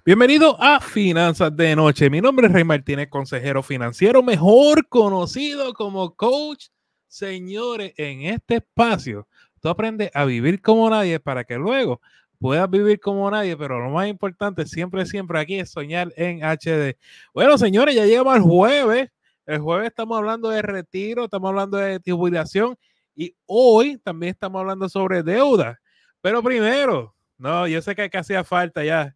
Bienvenido a Finanzas de Noche. Mi nombre es Rey Martínez, consejero financiero, mejor conocido como coach. Señores, en este espacio, tú aprendes a vivir como nadie para que luego puedas vivir como nadie, pero lo más importante siempre, siempre aquí es soñar en HD. Bueno, señores, ya llegamos al jueves. El jueves estamos hablando de retiro, estamos hablando de jubilación y hoy también estamos hablando sobre deuda. Pero primero, no, yo sé que, que hacía falta ya.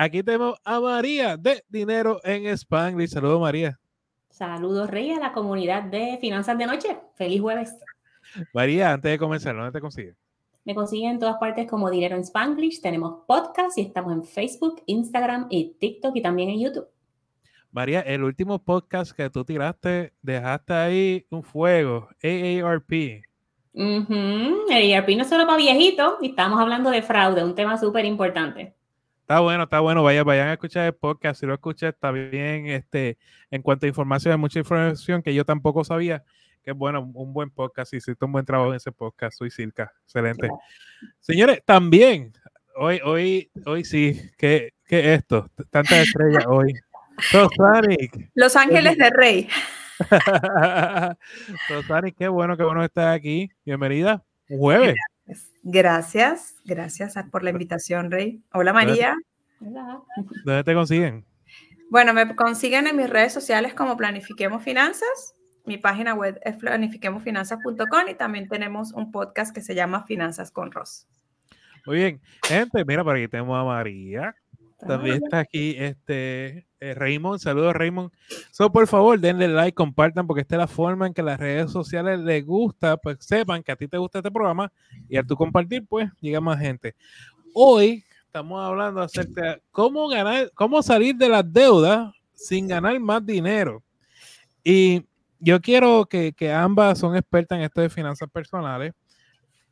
Aquí tenemos a María de Dinero en Spanglish. Saludos, María. Saludos, Rey, a la comunidad de Finanzas de Noche. Feliz jueves. María, antes de comenzar, ¿dónde te consigues? Me consiguen en todas partes como Dinero en Spanglish. Tenemos podcast y estamos en Facebook, Instagram y TikTok y también en YouTube. María, el último podcast que tú tiraste, dejaste ahí un fuego, AARP. El ERP no es solo para viejitos, y estamos hablando de fraude, un tema súper importante. Está bueno, está bueno. Vayan, vayan a escuchar el podcast. Si lo escuchas, está bien. Este, en cuanto a información, hay mucha información que yo tampoco sabía. Que bueno, un buen podcast. Hiciste un buen trabajo en ese podcast. Soy Circa. Excelente. Señores, también, hoy, hoy, hoy sí, ¿qué, qué es esto? Tantas estrellas hoy. Los Ángeles de Rey. Rosani, qué bueno, qué bueno estar aquí. Bienvenida. jueves. Gracias, gracias por la invitación, Rey. Hola, María. Hola. ¿Dónde te consiguen? Bueno, me consiguen en mis redes sociales como Planifiquemos Finanzas. Mi página web es planifiquemosfinanzas.com y también tenemos un podcast que se llama Finanzas con Ros. Muy bien, gente, mira, por aquí tenemos a María. También está aquí este eh, Raymond, saludos Raymond. So, por favor, denle like, compartan, porque esta es la forma en que las redes sociales les gusta, pues sepan que a ti te gusta este programa y al tú compartir, pues llega más gente. Hoy estamos hablando acerca de cómo ganar, cómo salir de las deudas sin ganar más dinero. Y yo quiero que, que ambas son expertas en esto de finanzas personales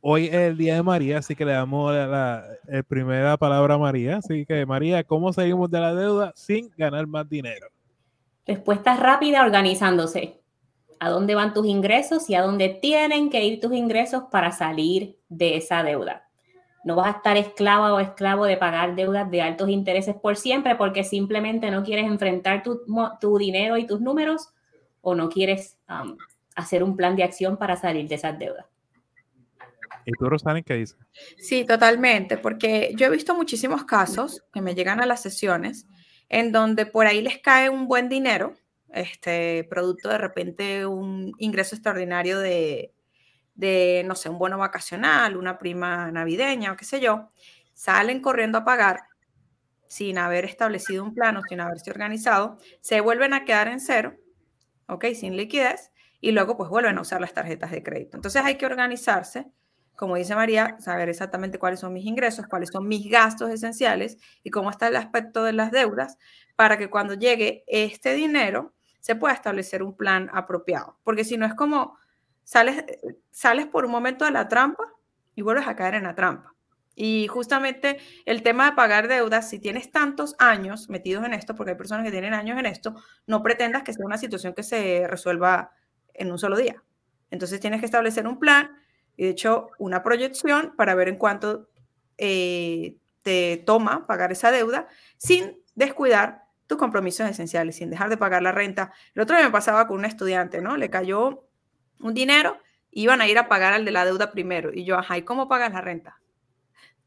hoy es el día de María, así que le damos la, primera palabra a María. Así que, María, ¿cómo salimos de la deuda sin ganar más dinero? Respuesta rápida, organizándose. ¿A dónde van tus ingresos y a dónde tienen que ir tus ingresos para salir de esa deuda? No vas a estar esclava o esclavo de pagar deudas de altos intereses por siempre porque simplemente no quieres enfrentar tu, dinero y tus números o no quieres um, hacer un plan de acción para salir de esas deudas. ¿Y tú, Rosani, qué dices? Sí, totalmente, porque yo he visto muchísimos casos que me llegan a las sesiones en donde por ahí les cae un buen dinero, este producto de repente un ingreso extraordinario de, de, no sé, un bono vacacional, una prima navideña o qué sé yo, salen corriendo a pagar sin haber establecido un plano, sin haberse organizado, se vuelven a quedar en cero, ¿ok? Sin liquidez, y luego pues vuelven a usar las tarjetas de crédito. Entonces hay que organizarse como dice María, saber exactamente cuáles son mis ingresos, cuáles son mis gastos esenciales y cómo está el aspecto de las deudas para que cuando llegue este dinero se pueda establecer un plan apropiado. Porque si no es como sales, sales por un momento de la trampa y vuelves a caer en la trampa. Y justamente el tema de pagar deudas, si tienes tantos años metidos en esto, porque hay personas que tienen años en esto, no pretendas que sea una situación que se resuelva en un solo día. Entonces tienes que establecer un plan y de hecho una proyección para ver en cuánto eh, te toma pagar esa deuda sin descuidar tus compromisos esenciales, sin dejar de pagar la renta. El otro día me pasaba con un estudiante, ¿no? Le cayó un dinero, iban a ir a pagar al de la deuda primero. Y yo, ajá, ¿y cómo pagas la renta?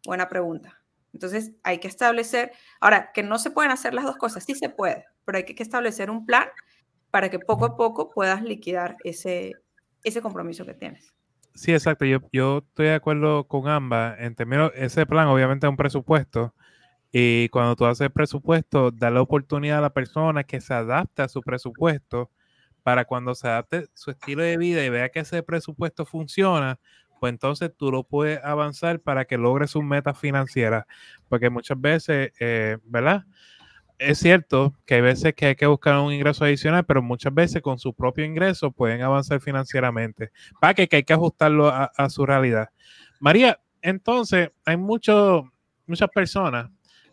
Buena pregunta. Entonces hay que establecer, ahora, que no se pueden hacer las dos cosas, sí se puede, pero hay que establecer un plan para que poco a poco puedas liquidar ese, ese compromiso que tienes. Sí, exacto. Yo, yo estoy de acuerdo con ambas. En términos, ese plan obviamente es un presupuesto. Y cuando tú haces presupuesto, da la oportunidad a la persona que se adapte a su presupuesto para cuando se adapte su estilo de vida y vea que ese presupuesto funciona, pues entonces tú lo puedes avanzar para que logre sus metas financieras. Porque muchas veces, eh, ¿verdad? Es cierto que hay veces que hay que buscar un ingreso adicional, pero muchas veces con su propio ingreso pueden avanzar financieramente. Para que, hay que ajustarlo a, su realidad. María, entonces hay muchas personas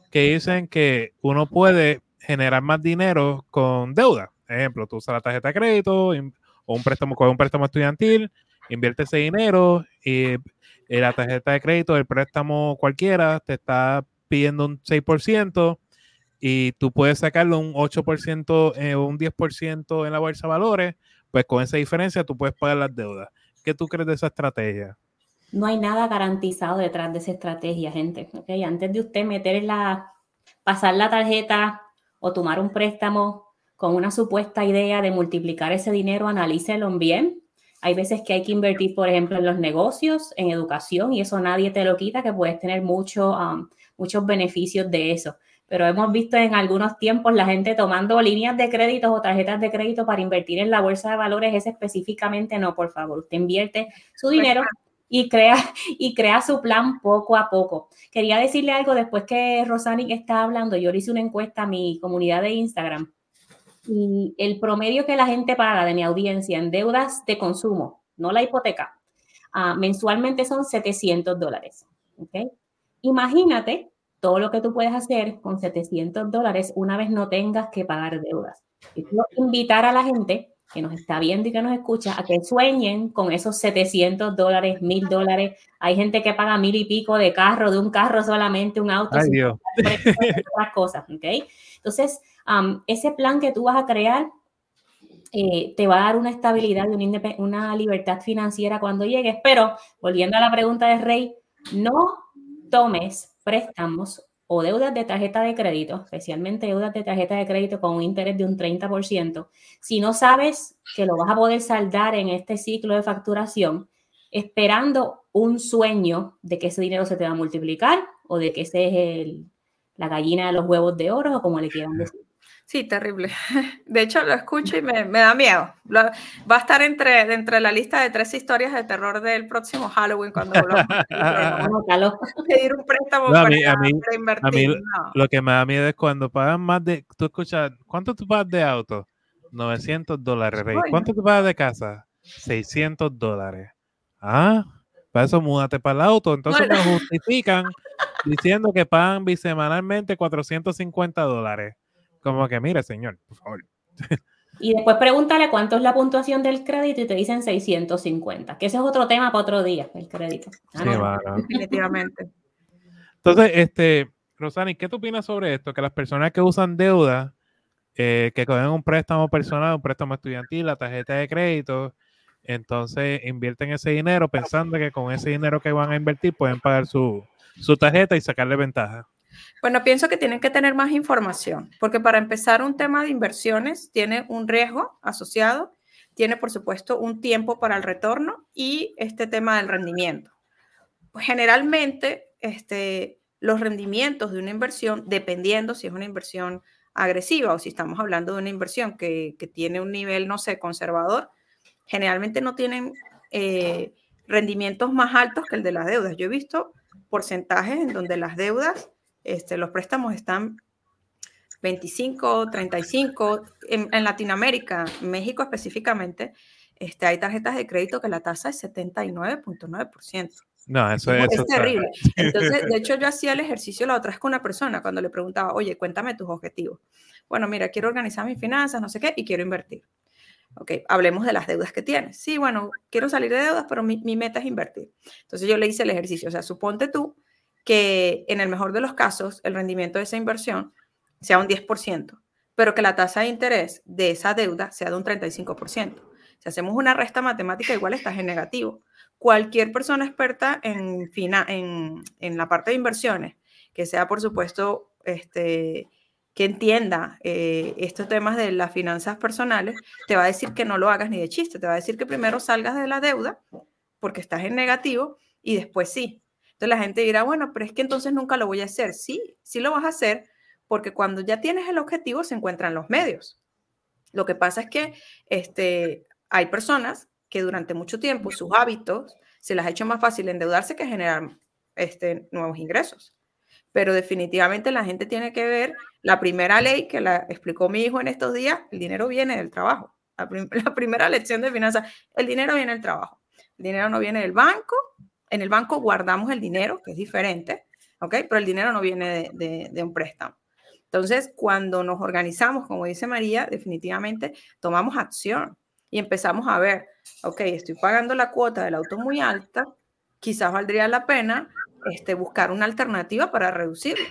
que dicen que uno puede generar más dinero con deuda. Ejemplo, tú usas la tarjeta de crédito o un préstamo con un préstamo estudiantil, invierte ese dinero y, y la tarjeta de crédito, el préstamo cualquiera, te está pidiendo un 6% y tú puedes sacarlo un 8% eh, o un 10% en la bolsa de valores, pues con esa diferencia tú puedes pagar las deudas. ¿Qué tú crees de esa estrategia? No hay nada garantizado detrás de esa estrategia, gente. ¿okay? Antes de usted meter la, pasar la tarjeta o tomar un préstamo con una supuesta idea de multiplicar ese dinero, analícelo bien. Hay veces que hay que invertir, por ejemplo, en los negocios, en educación, y eso nadie te lo quita, que puedes tener mucho, um, muchos beneficios de eso pero hemos visto en algunos tiempos la gente tomando líneas de crédito o tarjetas de crédito para invertir en la bolsa de valores, ese específicamente no, por favor, usted invierte su dinero y crea, y crea su plan poco a poco. Quería decirle algo después que Rosani estaba hablando, yo le hice una encuesta a mi comunidad de Instagram y el promedio que la gente paga de mi audiencia en deudas de consumo, no la hipoteca, ah, mensualmente son 700 dólares. ¿okay? Imagínate todo lo que tú puedes hacer con 700 dólares una vez no tengas que pagar deudas. Y quiero invitar a la gente que nos está viendo y que nos escucha a que sueñen con esos 700 dólares, 1000 dólares. Hay gente que paga mil y pico de carro, de un carro solamente, un auto, Ay, Dios. otras cosas, ¿ok? Entonces, um, ese plan que tú vas a crear eh, te va a dar una estabilidad y una, una libertad financiera cuando llegues. Pero, volviendo a la pregunta de Rey, no tomes préstamos o deudas de tarjeta de crédito, especialmente deudas de tarjeta de crédito con un interés de un 30%, si no sabes que lo vas a poder saldar en este ciclo de facturación, esperando un sueño de que ese dinero se te va a multiplicar o de que ese es el, la gallina de los huevos de oro o como le quieran decir. Sí, terrible. De hecho, lo escucho y me, da miedo. va a estar entre, entre la lista de tres historias de terror del próximo Halloween cuando volvamos pedir un préstamo para, invertir. Lo que me da miedo es cuando pagan más de... Tú escuchas, ¿cuánto tú pagas de auto? 900 dólares, Rey. ¿Cuánto tú pagas de casa? 600 dólares. Ah, para eso múdate para el auto. Entonces me justifican diciendo que pagan bisemanalmente 450 dólares. Como que, mire, señor, por favor. Y después pregúntale cuánto es la puntuación del crédito y te dicen 650, que ese es otro tema para otro día, el crédito. Ah, Definitivamente. Entonces, este, Rosani, ¿qué tú opinas sobre esto? Que las personas que usan deuda, eh, que cogen un préstamo personal, un préstamo estudiantil, la tarjeta de crédito, entonces invierten ese dinero pensando que con ese dinero que van a invertir pueden pagar su, su tarjeta y sacarle ventaja. Bueno, pienso que tienen que tener más información, porque para empezar un tema de inversiones tiene un riesgo asociado, tiene por supuesto un tiempo para el retorno y este tema del rendimiento. Pues generalmente este, los rendimientos de una inversión, dependiendo si es una inversión agresiva o si estamos hablando de una inversión que, tiene un nivel, no sé, conservador, generalmente no tienen eh, rendimientos más altos que el de las deudas. Yo he visto porcentajes en donde las deudas este, los préstamos están 25, 35. En, Latinoamérica, México específicamente, este, hay tarjetas de crédito que la tasa es 79.9%. No, eso es, es terrible. Entonces, de hecho, yo hacía el ejercicio la otra vez con una persona cuando le preguntaba, oye, cuéntame tus objetivos. Bueno, mira, quiero organizar mis finanzas, no sé qué, y quiero invertir. Ok, hablemos de las deudas que tienes. Sí, bueno, quiero salir de deudas, pero mi, mi meta es invertir. Entonces yo le hice el ejercicio. O sea, suponte tú que en el mejor de los casos el rendimiento de esa inversión sea un 10%, pero que la tasa de interés de esa deuda sea de un 35%. Si hacemos una resta matemática, igual estás en negativo. Cualquier persona experta en, en, en la parte de inversiones, que sea, por supuesto, este, que entienda eh, estos temas de las finanzas personales, te va a decir que no lo hagas ni de chiste, te va a decir que primero salgas de la deuda porque estás en negativo y después sí, entonces la gente dirá, bueno, pero es que entonces nunca lo voy a hacer. Sí, sí lo vas a hacer porque cuando ya tienes el objetivo se encuentran los medios. Lo que pasa es que este, hay personas que durante mucho tiempo sus hábitos se les ha hecho más fácil endeudarse que generar este, nuevos ingresos. Pero definitivamente la gente tiene que ver la primera ley que la explicó mi hijo en estos días, el dinero viene del trabajo. La, la primera lección de finanzas, el dinero viene del trabajo. El dinero no viene del banco, en el banco guardamos el dinero, que es diferente, ¿ok? Pero el dinero no viene de, un préstamo. Entonces, cuando nos organizamos, como dice María, definitivamente tomamos acción y empezamos a ver, ok, estoy pagando la cuota del auto muy alta, quizás valdría la pena este, buscar una alternativa para reducirlo.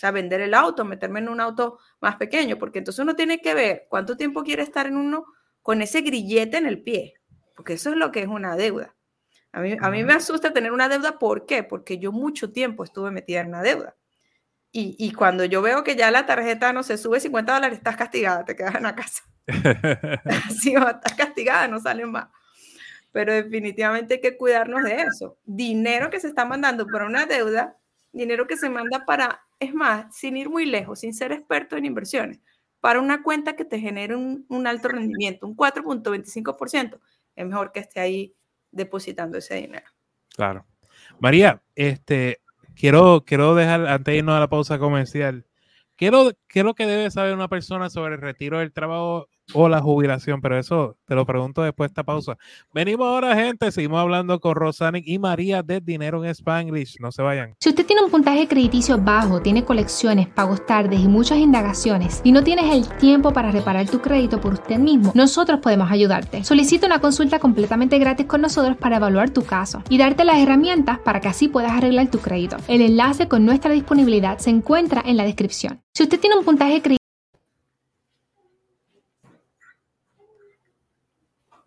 sea, vender el auto, meterme en un auto más pequeño, porque entonces uno tiene que ver cuánto tiempo quiere estar en uno con ese grillete en el pie, porque eso es lo que es una deuda. A mí, a mí me asusta tener una deuda, ¿por qué? Porque yo mucho tiempo estuve metida en una deuda. Y, y, cuando yo veo que ya la tarjeta no se sube 50 dólares, estás castigada, te quedas en la casa. si estás castigada, no salen más. Pero definitivamente hay que cuidarnos de eso. Dinero que se está mandando para una deuda, dinero que se manda para, es más, sin ir muy lejos, sin ser experto en inversiones, para una cuenta que te genere un, un alto rendimiento, un 4.25%, es mejor que esté ahí depositando ese dinero. Claro. María, este, quiero, quiero dejar, antes de irnos a la pausa comercial, quiero, quiero que debe saber una persona sobre el retiro del trabajo o la jubilación, pero eso te lo pregunto después de esta pausa. Venimos ahora, gente, seguimos hablando con Rosanic y María de Dinero en Spanglish. No se vayan. Si usted tiene un puntaje crediticio bajo, tiene colecciones, pagos tardes y muchas indagaciones y no tienes el tiempo para reparar tu crédito por usted mismo, nosotros podemos ayudarte. Solicita una consulta completamente gratis con nosotros para evaluar tu caso y darte las herramientas para que así puedas arreglar tu crédito. El enlace con nuestra disponibilidad se encuentra en la descripción. Si usted tiene un puntaje crediticio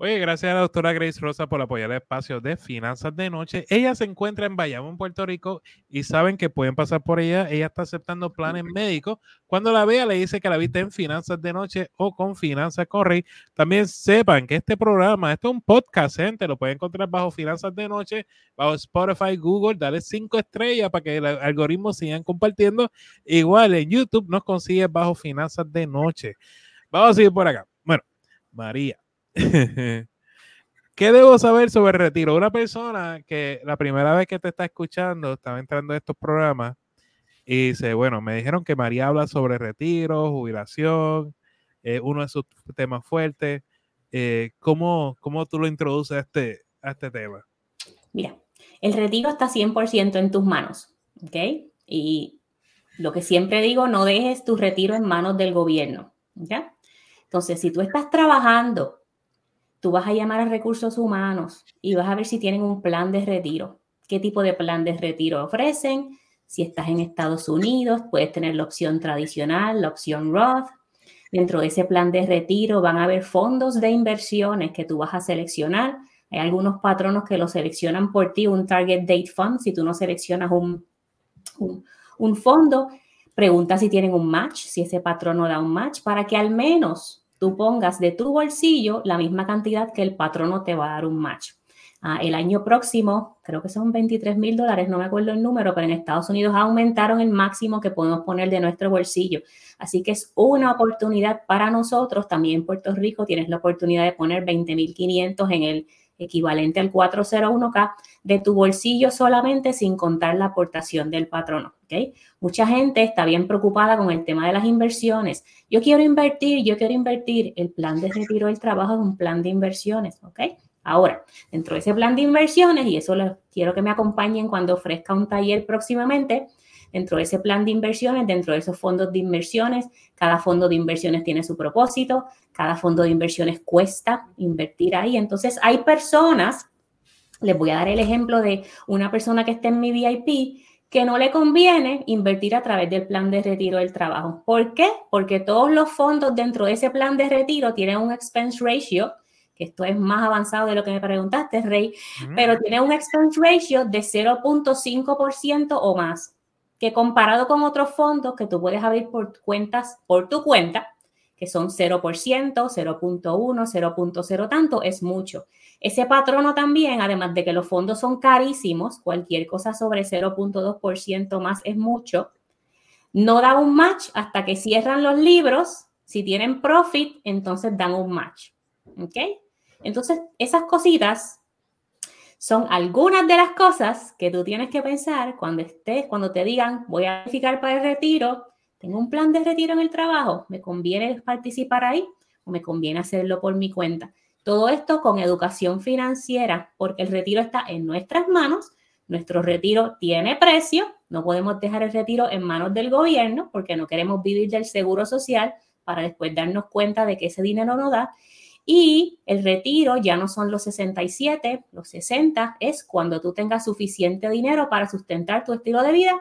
Oye, gracias a la doctora Grace Rosa por apoyar el espacio de Finanzas de Noche. Ella se encuentra en Bayamón, Puerto Rico, y saben que pueden pasar por ella. Ella está aceptando planes médicos. Cuando la vea, le dice que la viste en Finanzas de Noche o con Finanzas Correy. También sepan que este programa, esto es un podcast, gente, lo pueden encontrar bajo Finanzas de Noche, bajo Spotify, Google. Dale cinco estrellas para que el algoritmo sigan compartiendo. Igual en YouTube nos consigue bajo Finanzas de Noche. Vamos a seguir por acá. Bueno, María. ¿Qué debo saber sobre retiro? Una persona que la primera vez que te está escuchando, estaba entrando en estos programas y dice, bueno, me dijeron que María habla sobre retiro, jubilación, eh, uno de sus temas fuertes. Eh, ¿cómo, ¿Cómo tú lo introduces a este, a este tema? Mira, el retiro está 100% en tus manos, ¿ok? Y lo que siempre digo, no dejes tu retiro en manos del gobierno, ¿ya? Entonces, si tú estás trabajando tú vas a llamar a recursos humanos y vas a ver si tienen un plan de retiro. ¿Qué tipo de plan de retiro ofrecen? Si estás en Estados Unidos, puedes tener la opción tradicional, la opción Roth. Dentro de ese plan de retiro van a haber fondos de inversiones que tú vas a seleccionar. Hay algunos patronos que lo seleccionan por ti, un Target Date Fund. Si tú no seleccionas un, un, fondo, pregunta si tienen un match, si ese patrono da un match, para que al menos tú pongas de tu bolsillo la misma cantidad que el patrono te va a dar un match. Ah, el año próximo, creo que son 23 mil dólares, no me acuerdo el número, pero en Estados Unidos aumentaron el máximo que podemos poner de nuestro bolsillo. Así que es una oportunidad para nosotros. También en Puerto Rico tienes la oportunidad de poner 20 mil 500 en el equivalente al 401k de tu bolsillo solamente sin contar la aportación del patrono. Mucha gente está bien preocupada con el tema de las inversiones. Yo quiero invertir, yo quiero invertir. El plan de retiro del trabajo es un plan de inversiones. Ahora, dentro de ese plan de inversiones, y eso lo, quiero que me acompañen cuando ofrezca un taller próximamente, dentro de ese plan de inversiones, dentro de esos fondos de inversiones. Cada fondo de inversiones tiene su propósito, cada fondo de inversiones cuesta invertir ahí. Entonces, hay personas, les voy a dar el ejemplo de una persona que está en mi VIP, que no le conviene invertir a través del plan de retiro del trabajo. ¿Por qué? Porque todos los fondos dentro de ese plan de retiro tienen un expense ratio, que esto es más avanzado de lo que me preguntaste, Rey, mm. pero tiene un expense ratio de 0.5% o más que comparado con otros fondos que tú puedes abrir por cuentas, por tu cuenta, que son 0%, 0.1, 0.0 tanto, es mucho. Ese patrono también, además de que los fondos son carísimos, cualquier cosa sobre 0.2% más es mucho, no da un match hasta que cierran los libros. Si tienen profit, entonces dan un match. ¿Ok? Entonces, esas cositas son algunas de las cosas que tú tienes que pensar cuando estés, cuando te digan, voy a verificar para el retiro, tengo un plan de retiro en el trabajo, ¿me conviene participar ahí o me conviene hacerlo por mi cuenta? Todo esto con educación financiera, porque el retiro está en nuestras manos, nuestro retiro tiene precio, no podemos dejar el retiro en manos del gobierno porque no queremos vivir del seguro social para después darnos cuenta de que ese dinero no da. Y el retiro ya no son los 67, los 60, es cuando tú tengas suficiente dinero para sustentar tu estilo de vida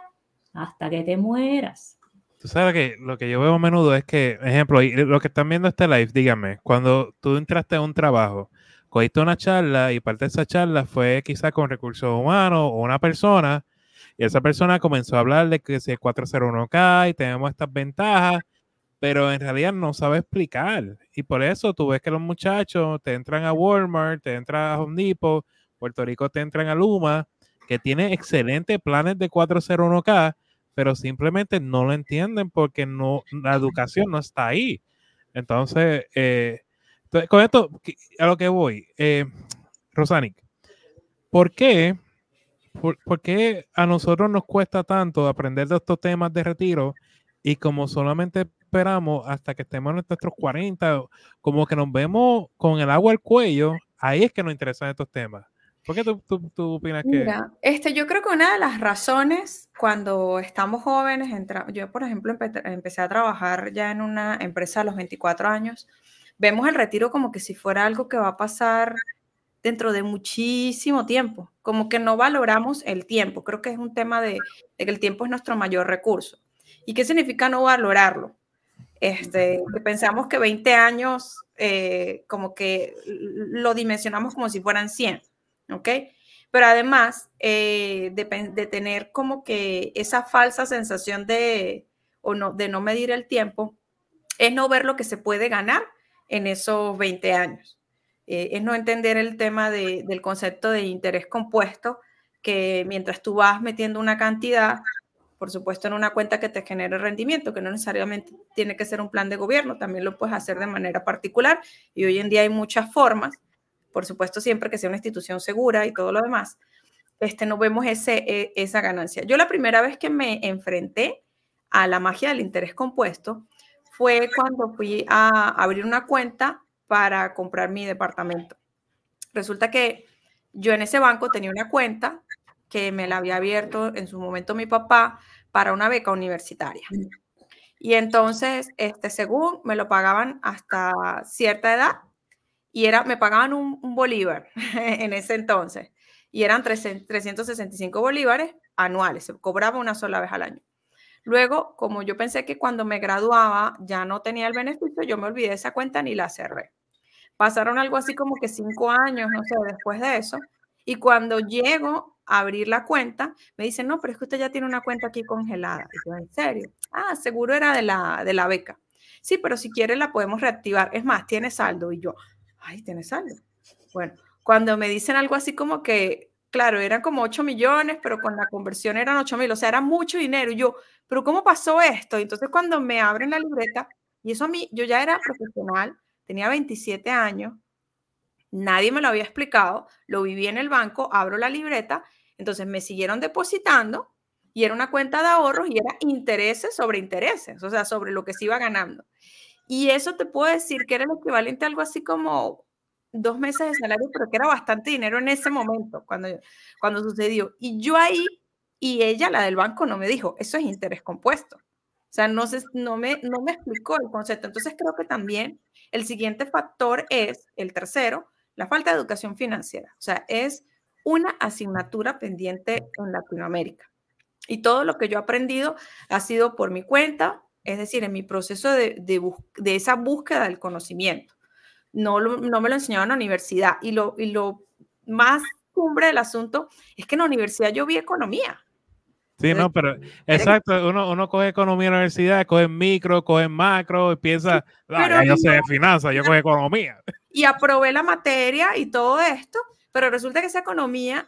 hasta que te mueras. Tú sabes que lo que yo veo a menudo es que, ejemplo, lo que están viendo este live, dígame, cuando tú entraste a un trabajo, cogiste una charla y parte de esa charla fue quizá con recursos humanos o una persona, y esa persona comenzó a hablar de que si es 401k y tenemos estas ventajas, pero en realidad no sabe explicar. Y por eso tú ves que los muchachos te entran a Walmart, te entran a Home Depot, Puerto Rico te entran a Luma, que tiene excelentes planes de 401k, pero simplemente no lo entienden porque no, la educación no está ahí. Entonces, eh, con esto, a lo que voy, eh, Rosanic, ¿por qué, por, ¿por qué a nosotros nos cuesta tanto aprender de estos temas de retiro y como solamente esperamos hasta que estemos en nuestros 40, como que nos vemos con el agua al cuello, ahí es que nos interesan estos temas. ¿Por qué tú, tú, opinas que...? Mira, este, yo creo que una de las razones cuando estamos jóvenes, entra, yo por ejemplo empecé a trabajar ya en una empresa a los 24 años, vemos el retiro como que si fuera algo que va a pasar dentro de muchísimo tiempo, como que no valoramos el tiempo, creo que es un tema de, de que el tiempo es nuestro mayor recurso. ¿Y qué significa no valorarlo? Este, pensamos que 20 años eh, como que lo dimensionamos como si fueran 100, ¿ok? Pero además eh, de, tener como que esa falsa sensación de, o no, de no medir el tiempo, es no ver lo que se puede ganar en esos 20 años. Eh, es no entender el tema del concepto de interés compuesto, que mientras tú vas metiendo una cantidad, por supuesto, en una cuenta que te genere rendimiento, que no necesariamente tiene que ser un plan de gobierno, también lo puedes hacer de manera particular y hoy en día hay muchas formas, por supuesto, siempre que sea una institución segura y todo lo demás, este, no vemos ese, e, esa ganancia. Yo la primera vez que me enfrenté a la magia del interés compuesto fue cuando fui a abrir una cuenta para comprar mi departamento. Resulta que yo en ese banco tenía una cuenta que me la había abierto en su momento mi papá para una beca universitaria. Y entonces, este, según me lo pagaban hasta cierta edad, y era, me pagaban un, bolívar en ese entonces, y eran 365 bolívares anuales, se cobraba una sola vez al año. Luego, como yo pensé que cuando me graduaba ya no tenía el beneficio, yo me olvidé de esa cuenta ni la cerré. Pasaron algo así como que cinco años, no sé, después de eso, y cuando llego abrir la cuenta, me dicen, no, pero es que usted ya tiene una cuenta aquí congelada. Y yo, ¿en serio? Ah, seguro era de la, de la beca. Sí, pero si quiere la podemos reactivar. Es más, tiene saldo. Y yo, ay, tiene saldo. Bueno, cuando me dicen algo así como que, claro, eran como 8 millones, pero con la conversión eran 8 mil, o sea, era mucho dinero. Y yo, pero ¿cómo pasó esto? Entonces cuando me abren la libreta, y eso a mí, yo ya era profesional, tenía 27 años, nadie me lo había explicado, lo viví en el banco, abro la libreta entonces me siguieron depositando y era una cuenta de ahorros y era intereses sobre intereses, o sea, sobre lo que se iba ganando. Y eso te puedo decir que era el equivalente a algo así como dos meses de salario, pero que era bastante dinero en ese momento, cuando, cuando sucedió. Y yo ahí, y ella, la del banco, no me dijo, eso es interés compuesto. O sea, no, se, no, me, no me explicó el concepto. Entonces creo que también el siguiente factor es, el tercero, la falta de educación financiera. O sea, es una asignatura pendiente en Latinoamérica. Y todo lo que yo he aprendido ha sido por mi cuenta, es decir, en mi proceso de, de, esa búsqueda del conocimiento. No, no me lo enseñaron en la universidad. Y lo, y lo más cumbre del asunto es que en la universidad yo vi economía. Sí, no, pero exacto, uno, uno coge economía en la universidad, coge micro, coge macro y piensa, ah, yo sé de finanzas, yo cojo economía. Y aprobé la materia y todo esto, pero resulta que esa economía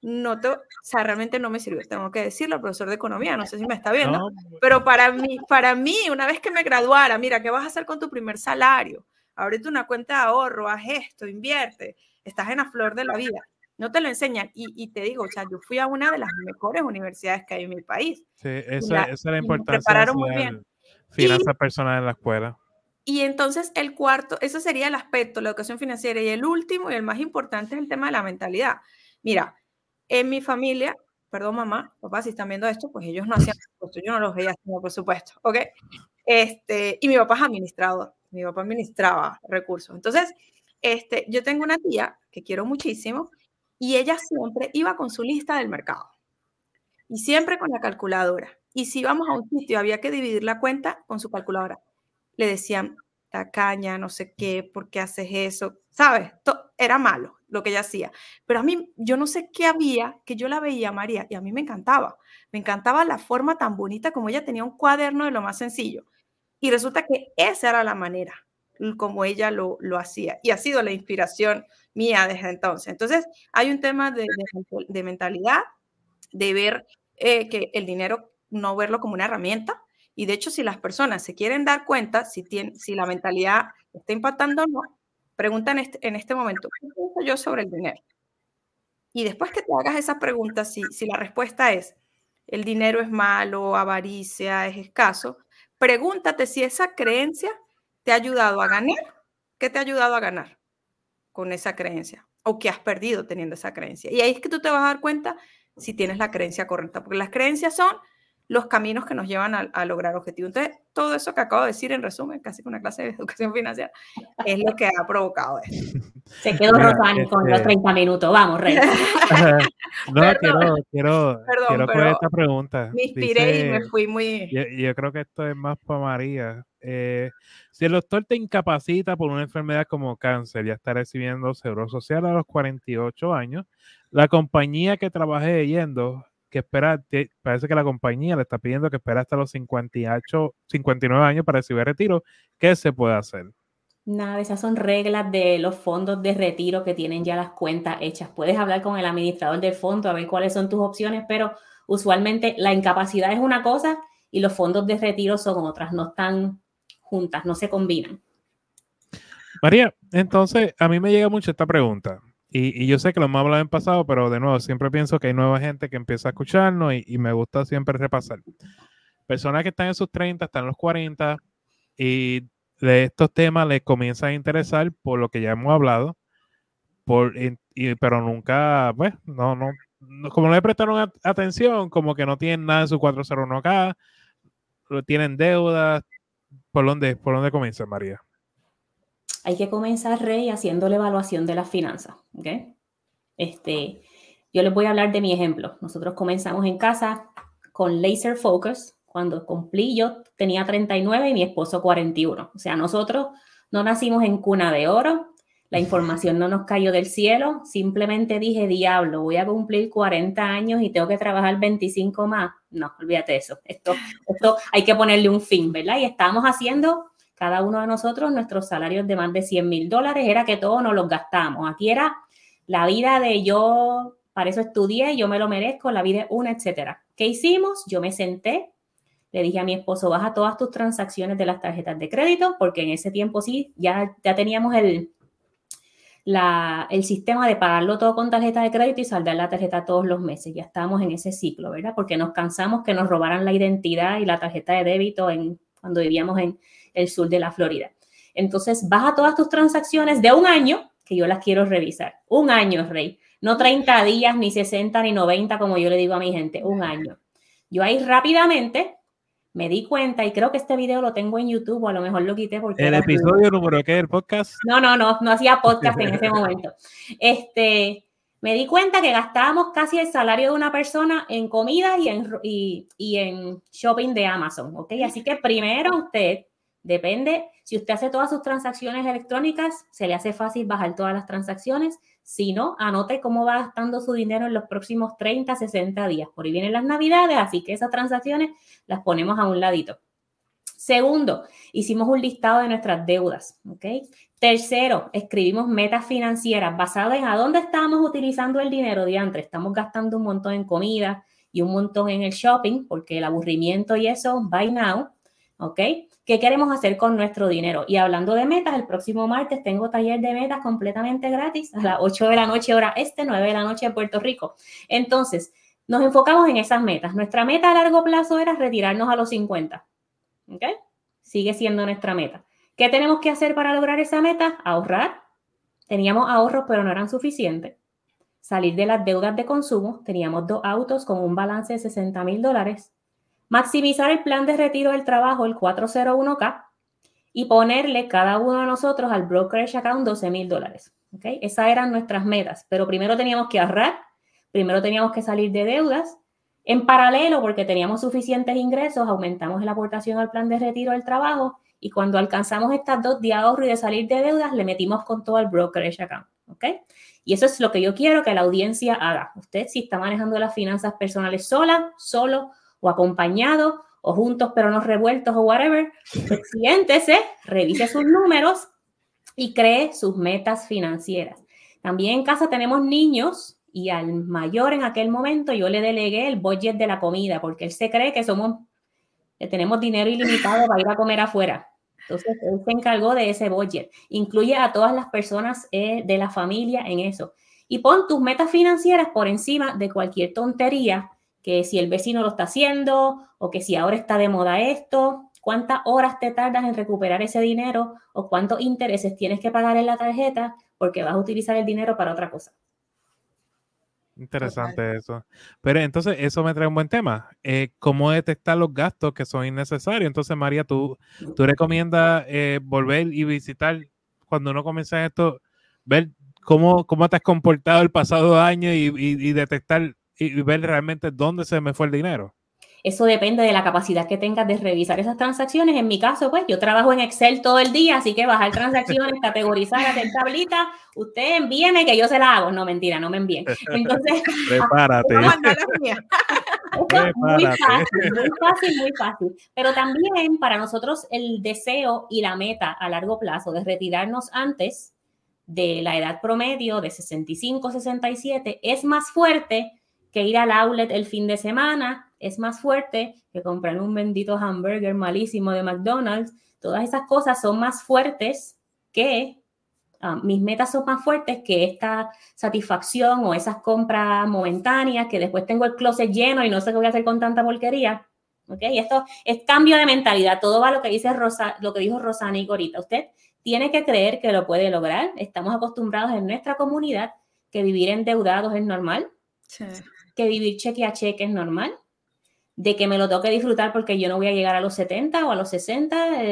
no te, o sea, realmente no me sirvió, tengo que decirlo, profesor de economía, no sé si me está viendo, pero para mí, para mí, una vez que me graduara, mira, ¿qué vas a hacer con tu primer salario? Ábrete una cuenta de ahorro, haz esto, invierte, estás en la flor de la vida. No te lo enseñan. Y, te digo, o sea, yo fui a una de las mejores universidades que hay en mi país. Sí, esa, es la importancia. Me prepararon muy bien. Finanzas personales en la escuela. Y entonces el cuarto, eso sería el aspecto, la educación financiera. Y el último y el más importante es el tema de la mentalidad. Mira, en mi familia, perdón mamá, papá, si están viendo esto, pues ellos no hacían presupuesto, yo no los veía haciendo presupuesto, ¿ok? Este, y mi papá es administrador, mi papá administraba recursos. Entonces, este, yo tengo una tía que quiero muchísimo y ella siempre iba con su lista del mercado y siempre con la calculadora. Y si íbamos a un sitio, había que dividir la cuenta con su calculadora. Le decían, tacaña, no sé qué, ¿por qué haces eso? ¿Sabes? era malo lo que ella hacía. Pero a mí, yo no sé qué había, que yo la veía María y a mí me encantaba. Me encantaba la forma tan bonita como ella tenía un cuaderno de lo más sencillo. Y resulta que esa era la manera como ella lo, lo hacía. Y ha sido la inspiración mía desde entonces. Entonces, hay un tema de, de, mentalidad, de ver eh, que el dinero, no verlo como una herramienta. Y de hecho, si las personas se quieren dar cuenta si, tiene, si la mentalidad está impactando o no, preguntan en este, en este momento, ¿qué pienso yo sobre el dinero? Y después que te hagas esa pregunta, si, si la respuesta es, el dinero es malo, avaricia, es escaso, pregúntate si esa creencia te ha ayudado a ganar. ¿Qué te ha ayudado a ganar con esa creencia? ¿O qué has perdido teniendo esa creencia? Y ahí es que tú te vas a dar cuenta si tienes la creencia correcta, porque las creencias son los caminos que nos llevan a, lograr objetivos. Entonces, todo eso que acabo de decir en resumen, casi con una clase de educación financiera, es lo que ha provocado esto. Se quedó Rosani con los 30 este minutos. Vamos, Rey. no, quiero, quiero, quiero coger esta pregunta. Me inspiré y me fui muy... Yo, yo, creo que esto es más para María. Eh, si el doctor te incapacita por una enfermedad como cáncer, ya está recibiendo seguro social a los 48 años, la compañía que trabaje yendo que espera, parece que la compañía le está pidiendo que espera hasta los 58, 59 años para recibir retiro. ¿Qué se puede hacer? Nada, esas son reglas de los fondos de retiro que tienen ya las cuentas hechas. Puedes hablar con el administrador del fondo a ver cuáles son tus opciones, pero usualmente la incapacidad es una cosa y los fondos de retiro son otras, no están juntas, no se combinan. María, entonces a mí me llega mucho esta pregunta. Y, yo sé que lo hemos hablado en pasado, pero de nuevo, siempre pienso que hay nueva gente que empieza a escucharnos y, me gusta siempre repasar. Personas que están en sus 30, están en los 40 y de estos temas les comienza a interesar por lo que ya hemos hablado, por, pero nunca, pues, no, no, como no le prestaron atención, como que no tienen nada en su 401k, tienen deudas. ¿Por dónde, por dónde comienza, María? Hay que comenzar, Rey, haciendo la evaluación de las finanzas. ¿okay? Este, yo les voy a hablar de mi ejemplo. Nosotros comenzamos en casa con laser focus. Cuando cumplí, yo tenía 39 y mi esposo 41. O sea, nosotros no nacimos en cuna de oro. La información no nos cayó del cielo. Simplemente dije, diablo, voy a cumplir 40 años y tengo que trabajar 25 más. No, olvídate de eso. Esto, esto hay que ponerle un fin, ¿verdad? Y estamos haciendo cada uno de nosotros, nuestros salarios de más de 100 mil dólares, era que todos nos los gastamos. Aquí era la vida de yo, para eso estudié, yo me lo merezco, la vida es una, etcétera. ¿Qué hicimos? Yo me senté, le dije a mi esposo, baja todas tus transacciones de las tarjetas de crédito, porque en ese tiempo sí, ya, ya teníamos el, la, el sistema de pagarlo todo con tarjeta de crédito y saldar la tarjeta todos los meses. Ya estábamos en ese ciclo, ¿verdad? Porque nos cansamos que nos robaran la identidad y la tarjeta de débito en, cuando vivíamos en, el sur de la Florida. Entonces, baja todas tus transacciones de un año, que yo las quiero revisar. Un año, Rey. No 30 días, ni 60, ni 90, como yo le digo a mi gente. Un año. Yo ahí rápidamente me di cuenta, y creo que este video lo tengo en YouTube, o a lo mejor lo quité porque... ¿El episodio número qué? ¿El podcast? No, no, no, no hacía podcast en ese momento. Este, me di cuenta que gastábamos casi el salario de una persona en comida y en, y, en shopping de Amazon, ¿ok? Así que primero usted Depende, si usted hace todas sus transacciones electrónicas, se le hace fácil bajar todas las transacciones. Si no, anote cómo va gastando su dinero en los próximos 30, 60 días. Por ahí vienen las navidades, así que esas transacciones las ponemos a un ladito. Segundo, hicimos un listado de nuestras deudas. ¿ok? Tercero, escribimos metas financieras basadas en a dónde estamos utilizando el dinero diantre. Estamos gastando un montón en comida y un montón en el shopping, porque el aburrimiento y eso, buy now. ¿Ok? ¿Qué queremos hacer con nuestro dinero? Y hablando de metas, el próximo martes tengo taller de metas completamente gratis a las 8 de la noche hora este, 9 de la noche de Puerto Rico. Entonces, nos enfocamos en esas metas. Nuestra meta a largo plazo era retirarnos a los 50. ¿Ok? Sigue siendo nuestra meta. ¿Qué tenemos que hacer para lograr esa meta? Ahorrar. Teníamos ahorros, pero no eran suficientes. Salir de las deudas de consumo. Teníamos dos autos con un balance de 60 mil dólares. Maximizar el plan de retiro del trabajo, el 401k, y ponerle cada uno de nosotros al brokerage account 12 mil dólares. ¿okay? Esas eran nuestras metas, pero primero teníamos que ahorrar, primero teníamos que salir de deudas. En paralelo, porque teníamos suficientes ingresos, aumentamos la aportación al plan de retiro del trabajo y cuando alcanzamos estas dos de ahorro y de salir de deudas, le metimos con todo al brokerage account. ¿ok? Y eso es lo que yo quiero que la audiencia haga. Usted si está manejando las finanzas personales sola, solo o acompañado o juntos pero no revueltos o whatever, siéntese, revise sus números y cree sus metas financieras. También en casa tenemos niños y al mayor en aquel momento yo le delegué el budget de la comida porque él se cree que somos, que tenemos dinero ilimitado para ir a comer afuera. Entonces, él se encargó de ese budget. Incluye a todas las personas eh, de la familia en eso. Y pon tus metas financieras por encima de cualquier tontería que si el vecino lo está haciendo o que si ahora está de moda esto, cuántas horas te tardas en recuperar ese dinero o cuántos intereses tienes que pagar en la tarjeta porque vas a utilizar el dinero para otra cosa. Interesante eso. Pero entonces eso me trae un buen tema. Eh, ¿Cómo detectar los gastos que son innecesarios? Entonces, María, ¿tú, tú recomiendas eh, volver y visitar cuando uno comienza esto, ver cómo, cómo te has comportado el pasado año y, y detectar y ver realmente dónde se me fue el dinero. Eso depende de la capacidad que tengas de revisar esas transacciones. En mi caso, pues yo trabajo en Excel todo el día, así que bajar transacciones, categorizar, hacer tablita, usted envíeme que yo se la hago. No, mentira, no me envíen. Entonces, prepárate. muy fácil, muy fácil, muy fácil. Pero también para nosotros el deseo y la meta a largo plazo de retirarnos antes de la edad promedio de 65, 67 es más fuerte que ir al outlet el fin de semana es más fuerte que comprar un bendito hamburger malísimo de McDonald's. Todas esas cosas son más fuertes que, ah, mis metas son más fuertes que esta satisfacción o esas compras momentáneas que después tengo el closet lleno y no sé qué voy a hacer con tanta porquería. ¿Ok? Y esto es cambio de mentalidad. Todo va lo que dice Rosa, lo que dijo Rosana y ahorita. Usted tiene que creer que lo puede lograr. Estamos acostumbrados en nuestra comunidad que vivir endeudados es normal. Sí que vivir cheque a cheque es normal, de que me lo tengo que disfrutar porque yo no voy a llegar a los 70 o a los 60,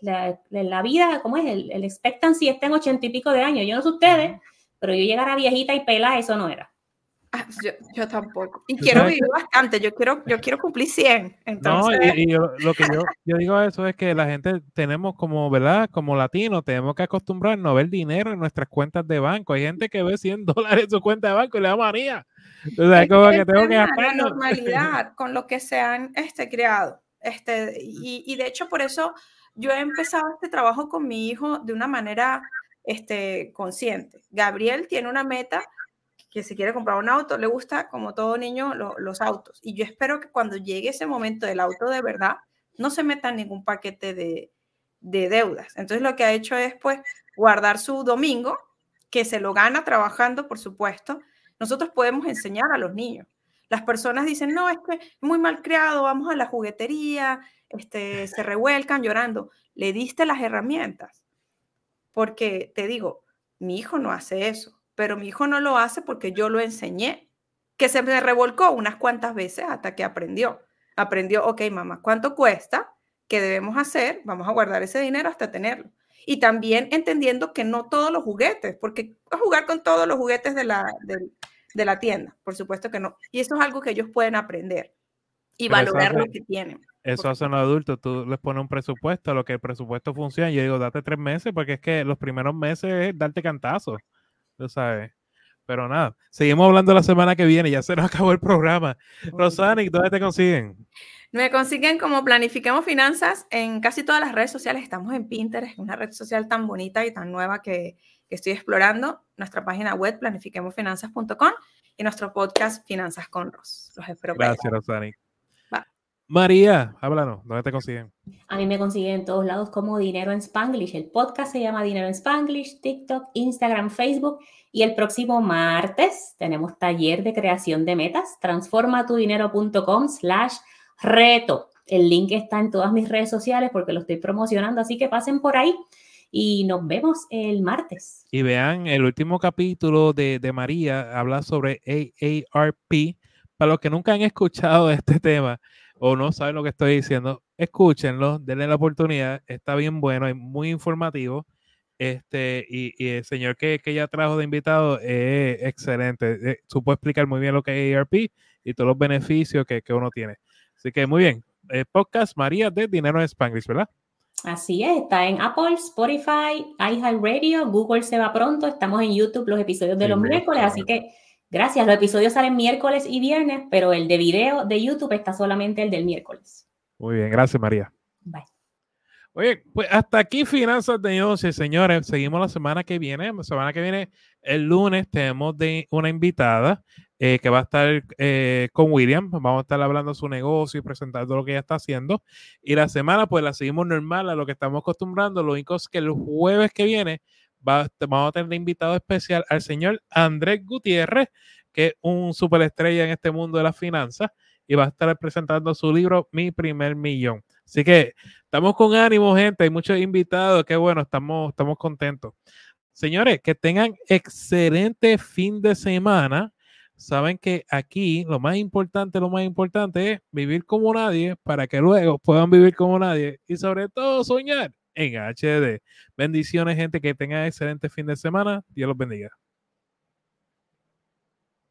la, la, vida, ¿cómo es? El, el expectancy está en 80 y pico de años. Yo no sé ustedes, pero yo llegar a viejita y pela, eso no era. Ah, yo, tampoco. Y quiero vivir bastante, yo quiero, yo quiero cumplir 100. Entonces... No, y, lo que yo, yo, digo a eso es que la gente tenemos como, ¿verdad? Como latinos, tenemos que acostumbrarnos a ver dinero en nuestras cuentas de banco. Hay gente que ve 100 dólares en su cuenta de banco y le da manía. Entonces, como que, tengo que La normalidad con lo que se han este, creado. Este, y, y de hecho, por eso yo he empezado este trabajo con mi hijo de una manera este, consciente. Gabriel tiene una meta que se quiere comprar un auto, le gusta, como todo niño, los autos. Y yo espero que cuando llegue ese momento del auto de verdad, no se meta en ningún paquete de, de deudas. Entonces lo que ha hecho es, pues, guardar su domingo, que se lo gana trabajando, por supuesto. Nosotros podemos enseñar a los niños. Las personas dicen, no, es que es muy mal creado, vamos a la juguetería, este, se revuelcan llorando. Le diste las herramientas. Porque te digo, mi hijo no hace eso pero mi hijo no lo hace porque yo lo enseñé, que se me revolcó unas cuantas veces hasta que aprendió. Aprendió, ok, mamá, ¿cuánto cuesta? ¿Qué debemos hacer? Vamos a guardar ese dinero hasta tenerlo. Y también entendiendo que no todos los juguetes, porque jugar con todos los juguetes de la, de, la tienda, por supuesto que no. Y eso es algo que ellos pueden aprender y valorar lo que tienen. Eso hacen los adultos, tú les pones un presupuesto, lo que el presupuesto funciona. Yo digo, date tres meses, porque es que los primeros meses es darte cantazo tú sabes. Pero nada, seguimos hablando la semana que viene, ya se nos acabó el programa. Rosanic, ¿dónde te consiguen? Me consiguen como Planifiquemos Finanzas en casi todas las redes sociales. Estamos en Pinterest, una red social tan bonita y tan nueva que, estoy explorando. Nuestra página web, planifiquemosfinanzas.com y nuestro podcast Finanzas con Ros. Los espero. Gracias, Rosanic. María, háblanos, ¿dónde te consiguen? A mí me consiguen en todos lados como Dinero en Spanglish. El podcast se llama Dinero en Spanglish, TikTok, Instagram, Facebook. Y el próximo martes tenemos taller de creación de metas, transformatudinero.com slash reto. El link está en todas mis redes sociales porque lo estoy promocionando, así que pasen por ahí y nos vemos el martes. Y vean, el último capítulo de, de María habla sobre AARP. Para los que nunca han escuchado este tema o no saben lo que estoy diciendo, escúchenlo, denle la oportunidad, está bien bueno, es muy informativo. Este, y, y el señor que, que ella trajo de invitado es excelente. Eh, supo explicar muy bien lo que es ARP y todos los beneficios que, que uno tiene. Así que muy bien. Eh, podcast María de Dinero en Spanglish, ¿verdad? Así es, está en Apple, Spotify, iHeartRadio, Google se va pronto, estamos en YouTube los episodios de Sí, los miércoles, así que gracias, los episodios salen miércoles y viernes, pero el de video de YouTube está solamente el del miércoles. Muy bien, gracias María. Bye. Oye, pues hasta aquí Finanzas de Negocio, señores. Seguimos la semana que viene. La semana que viene, el lunes, tenemos de una invitada eh, que va a estar eh, con William. Vamos a estar hablando de su negocio y presentando lo que ella está haciendo. Y la semana, pues la seguimos normal a lo que estamos acostumbrando. Lo único es que el jueves que viene va- vamos a tener invitado especial al señor Andrés Gutiérrez, que es un superestrella en este mundo de las finanzas y va a estar presentando su libro Mi primer millón. Así que estamos con ánimo, gente. Hay muchos invitados. Qué bueno, estamos, estamos contentos. Señores, que tengan excelente fin de semana. Saben que aquí lo más importante, lo más importante es vivir como nadie para que luego puedan vivir como nadie y sobre todo soñar en HD. Bendiciones, gente, que tengan excelente fin de semana. Dios los bendiga.